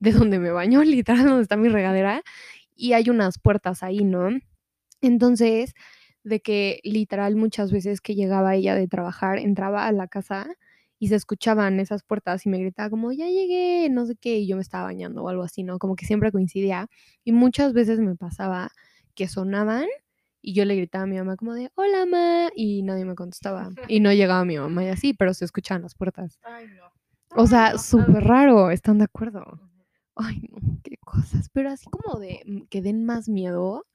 de donde me baño, literal, donde está mi regadera, y hay unas puertas ahí, ¿no? Entonces, de que literal muchas veces que llegaba ella de trabajar, entraba a la casa y se escuchaban esas puertas y me gritaba como, ya llegué, no sé qué, y yo me estaba bañando o algo así, ¿no? Como que siempre coincidía. Y muchas veces me pasaba que sonaban y yo le gritaba a mi mamá como de, hola, ma, y nadie me contestaba. Y no llegaba mi mamá y así, pero se escuchaban las puertas. ay, no. O sea, no, súper raro, ¿están de acuerdo? Ay, no, qué cosas. Pero así como de mm, que den más miedo,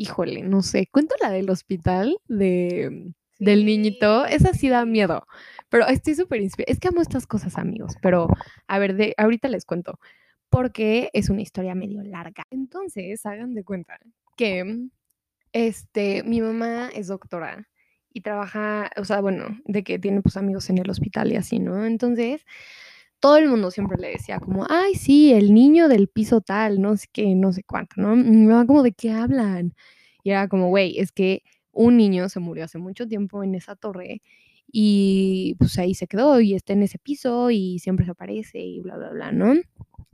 híjole, no sé. Cuento la del hospital de, del niñito. Esa sí da miedo. Pero estoy súper inspirada. Es que amo estas cosas, amigos. Pero, a ver, de, ahorita les cuento. Porque es una historia medio larga. Entonces, hagan de cuenta que este, mi mamá es doctora y trabaja, o sea, bueno, de que tiene pues amigos en el hospital y así, ¿no? Entonces, todo el mundo siempre le decía como, ay, sí, el niño del piso tal, no sé qué, no sé cuánto, ¿no? Y mamá como, ¿de qué hablan? Y era como, güey, es que un niño se murió hace mucho tiempo en esa torre y pues ahí se quedó y está en ese piso y siempre se aparece y bla, bla, bla, ¿no?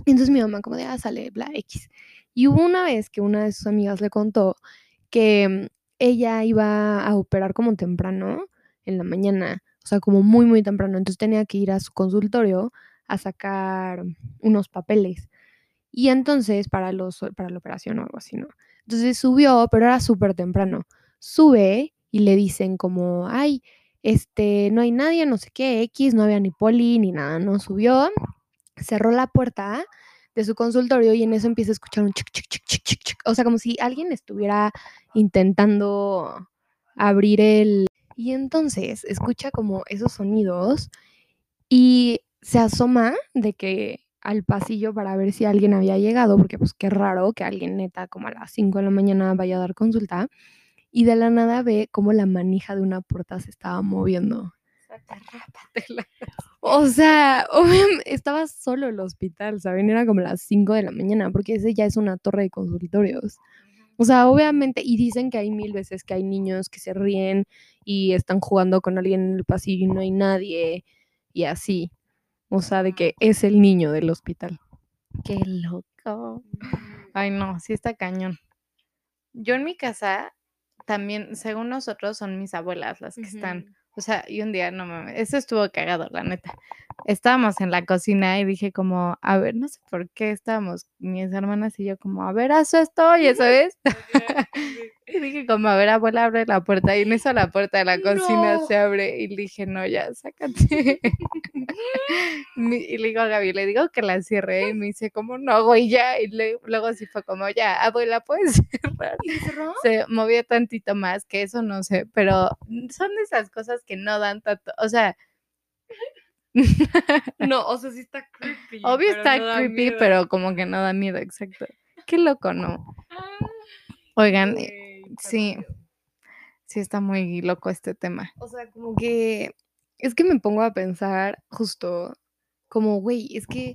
Entonces mi mamá como de, ah, sale, bla, X. Y hubo una vez que una de sus amigas le contó que mm, ella iba a operar como temprano en la mañana, o sea, como muy, muy temprano. Entonces tenía que ir a su consultorio a sacar unos papeles. Y entonces, para, los, para la operación o algo así, ¿no? Entonces subió, pero era súper temprano. Sube y le dicen como, ay, este, no hay nadie, no sé qué, X, no había ni poli ni nada, no subió, cerró la puerta de su consultorio y en eso empieza a escuchar un chic, chic, chic, chic, chic, chic. O sea, como si alguien estuviera intentando abrir el... Y entonces escucha como esos sonidos y se asoma de que al pasillo para ver si alguien había llegado, porque pues qué raro que alguien neta como a las 5 de la mañana vaya a dar consulta, y de la nada ve como la manija de una puerta se estaba moviendo. O sea, estaba solo el hospital, ¿saben? Era como las 5 de la mañana, porque ese ya es una torre de consultorios. O sea, obviamente, y dicen que hay mil veces que hay niños que se ríen y están jugando con alguien en el pasillo y no hay nadie, y así. O sea, de que es el niño del hospital. Qué loco. Ay, no, sí está cañón. Yo en mi casa también, según nosotros, son mis abuelas las que están. O sea, y un día, no mames, eso estuvo cagado, la neta estábamos en la cocina y dije como, a ver, no sé por qué estábamos mis hermanas y yo como, a ver, haz esto, y eso es. y dije como, a ver, abuela, abre la puerta. Y en eso la puerta de la cocina se abre y dije, no, ya, sácate. y le digo a Gaby, le digo que la cierre y me dice como, no, güey, ya. Y luego sí fue como, ya, abuela, ¿puedes cerrar? Se movió tantito más, que eso no sé, pero son esas cosas que no dan tanto, o sea, no, o sea, sí está creepy. Obvio está creepy, pero como que no da miedo, exacto. Qué loco, ¿no? Ah, Oigan, eh, sí, sí está muy loco este tema. O sea, como que es que me pongo a pensar justo como, güey, es que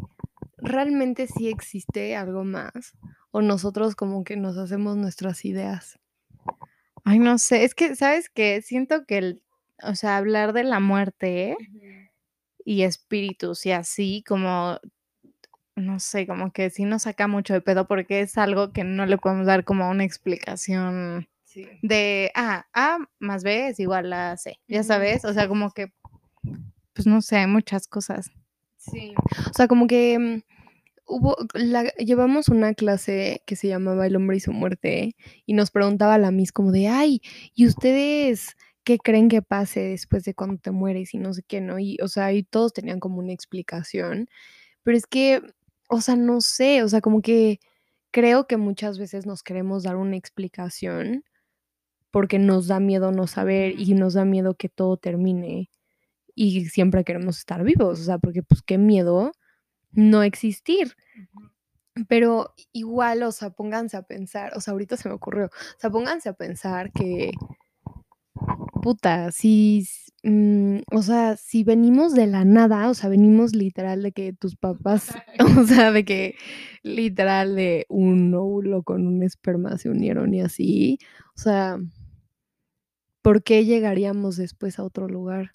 realmente sí existe algo más o nosotros como que nos hacemos nuestras ideas. Ay, no sé, es que, ¿sabes qué? Siento que el, o sea, hablar de la muerte, y espíritus y así como, no sé, como que sí nos saca mucho de pedo porque es algo que no le podemos dar como una explicación de, ah, A más B es igual a C, ya sabes, o sea, como que, pues no sé, hay muchas cosas. Sí, o sea, como que mm, hubo, llevamos una clase que se llamaba El hombre y su muerte y nos preguntaba la Miss como de, ay, ¿y ustedes qué creen que pase después de cuando te mueres y no sé qué, ¿no? Y, o sea, y todos tenían como una explicación, pero es que, o sea, no sé, o sea, como que creo que muchas veces nos queremos dar una explicación porque nos da miedo no saber y nos da miedo que todo termine y siempre queremos estar vivos, o sea, porque pues qué miedo no existir. Pero igual, o sea, pónganse a pensar, o sea, ahorita se me ocurrió, o sea, pónganse a pensar que puta, si, mm, o sea, si venimos de la nada, o sea, venimos literal de que tus papás, o sea, de que literal de un óvulo con un esperma se unieron y así, o sea, ¿por qué llegaríamos después a otro lugar?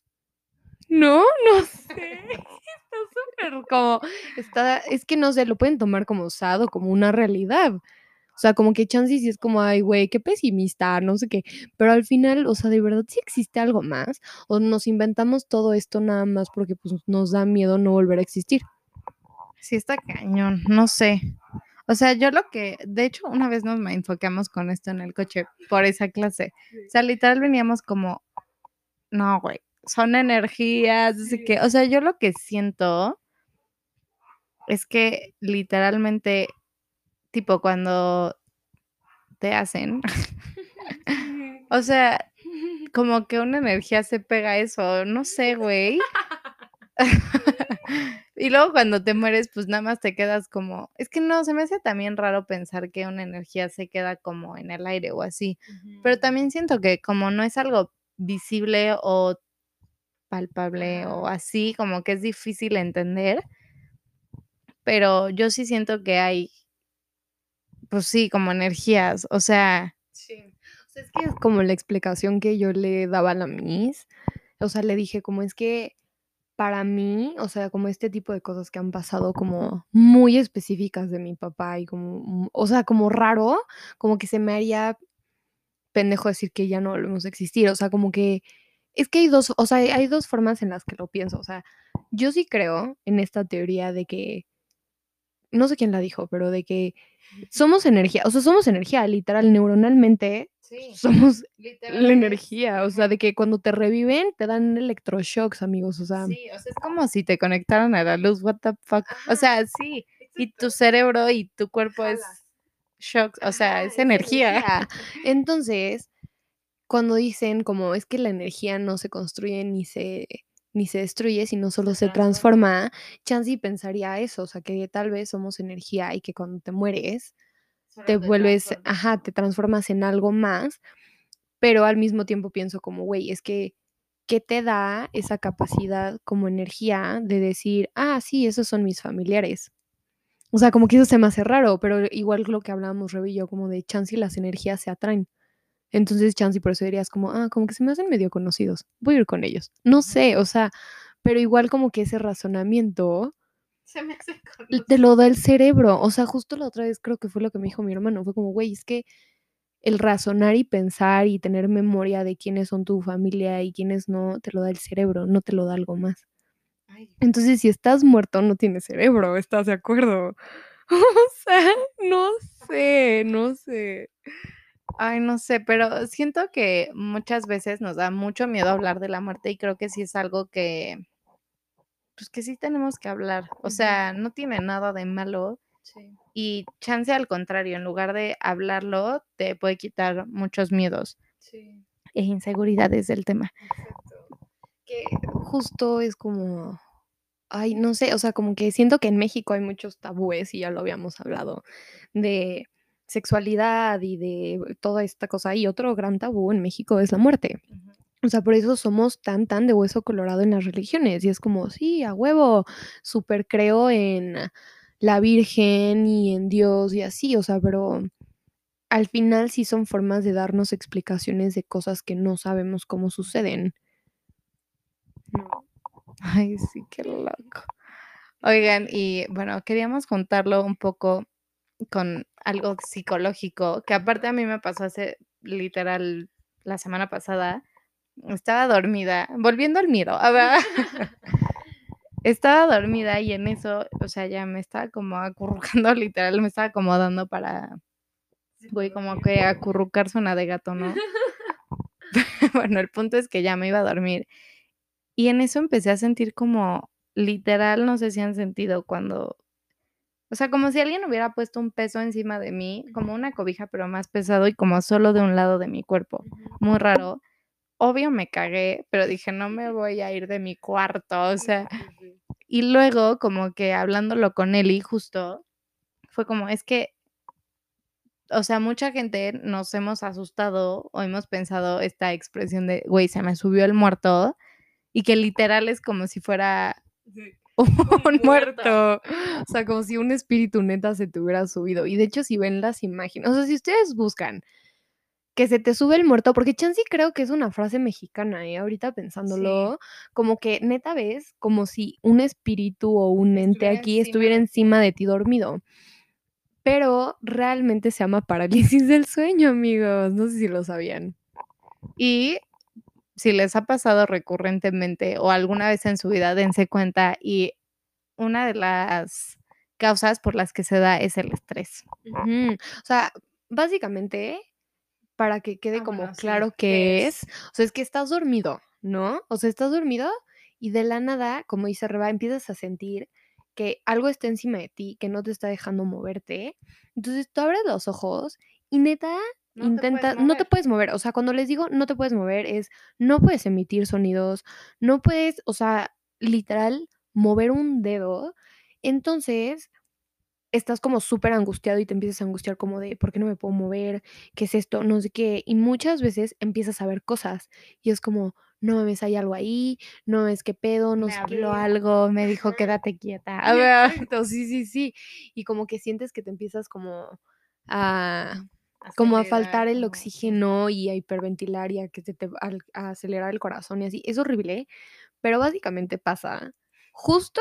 No, no sé. Está súper como, está, es que no sé, lo pueden tomar como osado, como una realidad. O sea, como que chances sí es como, ay, güey, qué pesimista, no sé qué. Pero al final, o sea, de verdad sí existe algo más. O nos inventamos todo esto nada más porque pues, nos da miedo no volver a existir. Sí, está cañón, no sé. O sea, yo lo que, de hecho, una vez nos enfocamos con esto en el coche por esa clase. O sea, literal veníamos como, no, güey, son energías, así que, o sea, yo lo que siento es que literalmente tipo cuando te hacen. o sea, como que una energía se pega a eso, no sé, güey. y luego cuando te mueres, pues nada más te quedas como, es que no, se me hace también raro pensar que una energía se queda como en el aire o así, pero también siento que como no es algo visible o palpable o así, como que es difícil entender, pero yo sí siento que hay pues sí, como energías, o sea. Sí. O sea, es que es como la explicación que yo le daba a la Miss. O sea, le dije, como es que para mí, o sea, como este tipo de cosas que han pasado como muy específicas de mi papá y como, o sea, como raro, como que se me haría pendejo decir que ya no volvemos a existir. O sea, como que es que hay dos, o sea, hay dos formas en las que lo pienso. O sea, yo sí creo en esta teoría de que no sé quién la dijo, pero de que somos energía, o sea, somos energía, literal, neuronalmente somos la energía, o sea, de que cuando te reviven te dan electroshocks, amigos, o sea. Sí, o sea, es como si te conectaran a la luz, what the fuck. O sea, sí, y tu cerebro y tu cuerpo es shock, o sea, es energía. Entonces, cuando dicen como es que la energía no se construye ni se ni se destruye, sino solo se, transforma, Chansey pensaría eso, o sea, que tal vez somos energía y que cuando te mueres te, vuelves, ajá, te transformas en algo más, pero al mismo tiempo pienso como, güey, es que ¿qué te da esa capacidad como energía de decir, ah, sí, esos son mis familiares? O sea, como que eso se me hace raro, pero igual lo que hablábamos, Rebe y yo, como de chance y las energías se atraen. Entonces, chance y por eso dirías como, ah, como que se me hacen medio conocidos, voy a ir con ellos. No sé, o sea, pero igual como que ese razonamiento se me hace te lo da el cerebro. O sea, justo la otra vez creo que fue lo que me dijo mi hermano, fue como, güey, es que el razonar y pensar y tener memoria de quiénes son tu familia y quiénes no, te lo da el cerebro, no te lo da algo más. Entonces, si estás muerto, no tienes cerebro, ¿estás de acuerdo? O sea, no sé, no sé. Ay, no sé, pero siento que muchas veces nos da mucho miedo hablar de la muerte y creo que sí es algo que, pues que sí tenemos que hablar. O sea, no tiene nada de malo. Y chance al contrario, en lugar de hablarlo, te puede quitar muchos miedos sí. e inseguridades del tema. Que justo es como, ay, no sé, o sea, como que siento que en México hay muchos tabúes y ya lo habíamos hablado, de sexualidad y de toda esta cosa. Y otro gran tabú en México es la muerte. O sea, por eso somos tan, tan de hueso colorado en las religiones. Y es como, sí, a huevo, súper creo en la Virgen y en Dios y así. O sea, pero al final sí son formas de darnos explicaciones de cosas que no sabemos cómo suceden. Ay, sí, qué loco. Oigan, y bueno, queríamos contarlo un poco con algo psicológico, que aparte a mí me pasó hace literal la semana pasada. Estaba dormida, volviendo al miedo, a ver. estaba dormida y en eso, o sea, ya me estaba como acurrucando, literal, me estaba acomodando para, voy como que acurrucar zona de gato, ¿no? bueno, el punto es que ya me iba a dormir y en eso empecé a sentir como, literal, no sé si han sentido cuando o sea, como si alguien hubiera puesto un peso encima de mí, como una cobija, pero más pesado y como solo de un lado de mi cuerpo. Muy raro. Obvio me cagué, pero dije, no me voy a ir de mi cuarto, o sea. Y luego, como que hablándolo con Eli, justo, fue como, es que, o sea, mucha gente nos hemos asustado o hemos pensado esta expresión de, güey, se me subió el muerto, y que literal es como si fuera un muerto. O sea, como si un espíritu neta se te hubiera subido. Y de hecho, si ven las imágenes, o sea, si ustedes buscan que se te sube el muerto, porque Chansey creo que es una frase mexicana, ¿eh? ahorita pensándolo, como que neta ves como si un espíritu o un ente aquí estuviera encima de ti dormido. Pero realmente se llama parálisis del sueño, amigos. No sé si lo sabían. Y si les ha pasado recurrentemente o alguna vez en su vida, dense cuenta y una de las causas por las que se da es el estrés. O sea, básicamente, para que quede ah, como claro qué es, o sea, es que estás dormido, ¿no? O sea, estás dormido y de la nada, como dice Reba, empiezas a sentir que algo está encima de ti, que no te está dejando moverte. Entonces tú abres los ojos y neta intenta, no te puedes mover, o sea, cuando les digo no te puedes mover es, no puedes emitir sonidos, no puedes, o sea, literal, mover un dedo, entonces estás como súper angustiado y te empiezas a angustiar como de, ¿por qué no me puedo mover? ¿Qué es esto? No sé qué, y muchas veces empiezas a ver cosas y es como, no mames, hay algo ahí, no es que pedo, no me habló algo, me dijo quédate quieta. A ver, sí, sí, sí, y como que sientes que te empiezas como a como a faltar el oxígeno y a hiperventilar y a que se te a, acelerar el corazón y así. Es horrible, pero básicamente pasa justo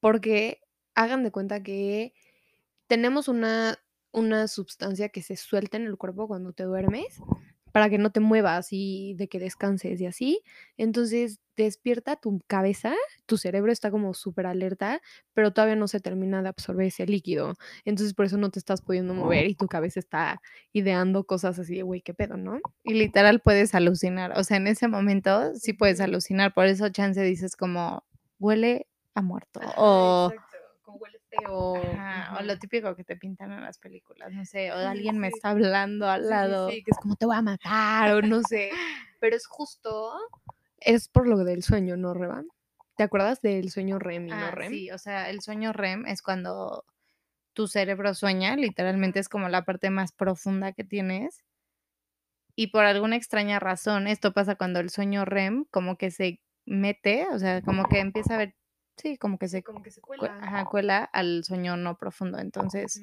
porque hagan de cuenta que tenemos una, una sustancia que se suelta en el cuerpo cuando te duermes, para que no te muevas y de que descanses y así. Entonces despierta tu cabeza, tu cerebro está como súper alerta, pero todavía no se termina de absorber ese líquido. Entonces por eso no te estás pudiendo mover y tu cabeza está ideando cosas así de, güey, qué pedo, ¿no? Y literal puedes alucinar. O sea, en ese momento sí puedes alucinar. Por eso chance dices como, huele a muerto. o... huele feo. Ajá, o lo típico que te pintan en las películas, no sé, o alguien me está hablando al Sí, sí, lado. sí, que es como te voy a matar o no sé. Pero es justo, es por lo del sueño, ¿no, Reba? ¿Te acuerdas del sueño REM y no Ah, REM? sí, o sea, el sueño REM es cuando tu cerebro sueña, literalmente es como la parte más profunda que tienes. Y por alguna extraña razón, esto pasa cuando el sueño REM como que se mete, o sea, como que empieza a ver, sí, como que se como que se cue- ajá, cuela al sueño no profundo. Entonces,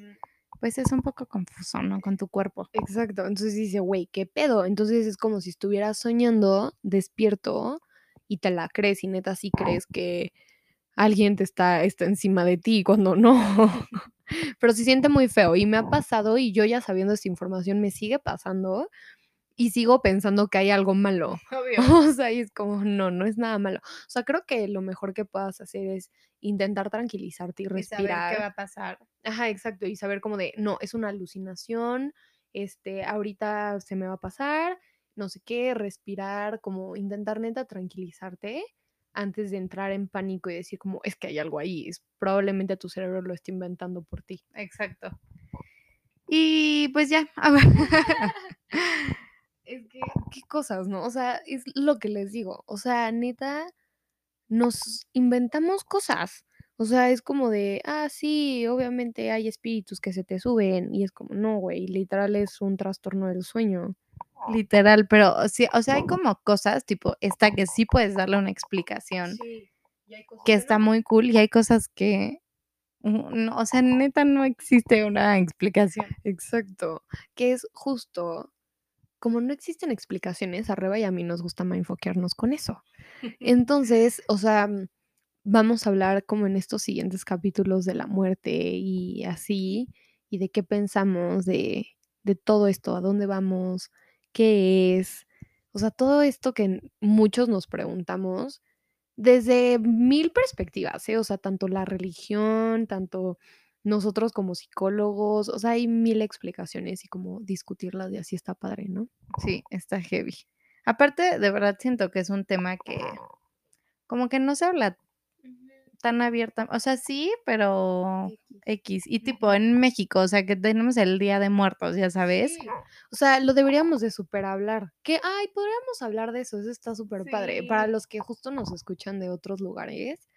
pues es un poco confuso, ¿no? Con tu cuerpo. Exacto, entonces dice, güey, ¿qué pedo? Entonces es como si estuvieras soñando despierto y te la crees y neta sí crees que alguien te está, está encima de ti cuando no. Pero se siente muy feo y me ha pasado y yo ya sabiendo esta información me sigue pasando y sigo pensando que hay algo malo. O sea, y es como, no, no es nada malo. O sea, creo que lo mejor que puedas hacer es intentar tranquilizarte y Y saber respirar. qué va a pasar. Ajá, exacto. Y saber como de, no, es una alucinación, este, ahorita se me va a pasar, no sé qué, respirar, como intentar neta tranquilizarte antes de entrar en pánico y decir como, es que hay algo ahí, es, probablemente tu cerebro lo esté inventando por ti. Exacto. Y pues ya, a ver. Es que, qué cosas, ¿no? O sea, es lo que les digo. O sea, neta, nos inventamos cosas. O sea, es como de, ah, sí, obviamente hay espíritus que se te suben. Y es como, no, güey, literal es un trastorno del sueño. Literal, pero sí, o sea, hay como cosas tipo esta que sí puedes darle una explicación, que está muy cool y hay cosas que, no, o sea, neta no existe una explicación. Exacto. Que es justo, como no existen explicaciones, arriba y a mí nos gusta enfocarnos con eso. Entonces, o sea, vamos a hablar como en estos siguientes capítulos de la muerte y así, y de qué pensamos de, de todo esto, a dónde vamos, qué es, o sea, todo esto que muchos nos preguntamos desde mil perspectivas, ¿eh? O sea, tanto la religión, tanto nosotros como psicólogos, o sea, hay mil explicaciones y como discutirlas y así está padre, ¿no? Sí, está heavy. Aparte, de verdad siento que es un tema que como que no se habla tan abierta, o sea, sí, pero X. Y tipo en México, o sea, que tenemos el Día de Muertos, ya sabes. Sí. O sea, lo deberíamos de super hablar. Que, ay, podríamos hablar de eso, eso está súper padre. Para los que justo nos escuchan de otros lugares,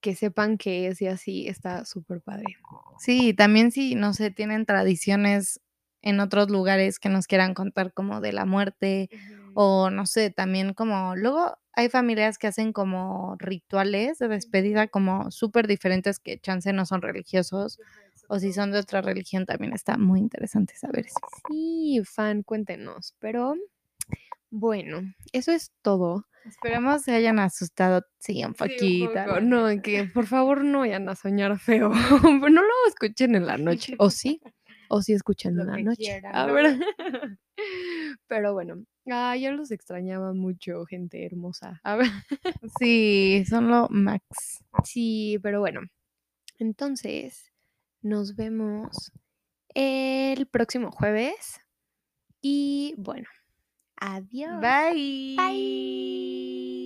que sepan qué es y así está súper padre. Sí, también si, no sé, tienen tradiciones en otros lugares que nos quieran contar como de la muerte o no sé, también como luego hay familias que hacen como rituales de despedida como súper diferentes que chance no son religiosos o si son de otra religión también está muy interesante saber eso. Sí, fan, cuéntenos. Pero bueno, eso es todo. Esperemos se hayan asustado, sí, un poquito. la No, que por favor no vayan a soñar feo. no lo escuchen en la noche. O sí, o sí escuchen Lo en la que noche. quieran, A ver. Pero bueno, ah, yo los extrañaba mucho, gente hermosa. A ver. Sí, son lo max. Sí, pero bueno. Entonces, nos vemos el próximo jueves. Y bueno, adiós. Bye. Bye.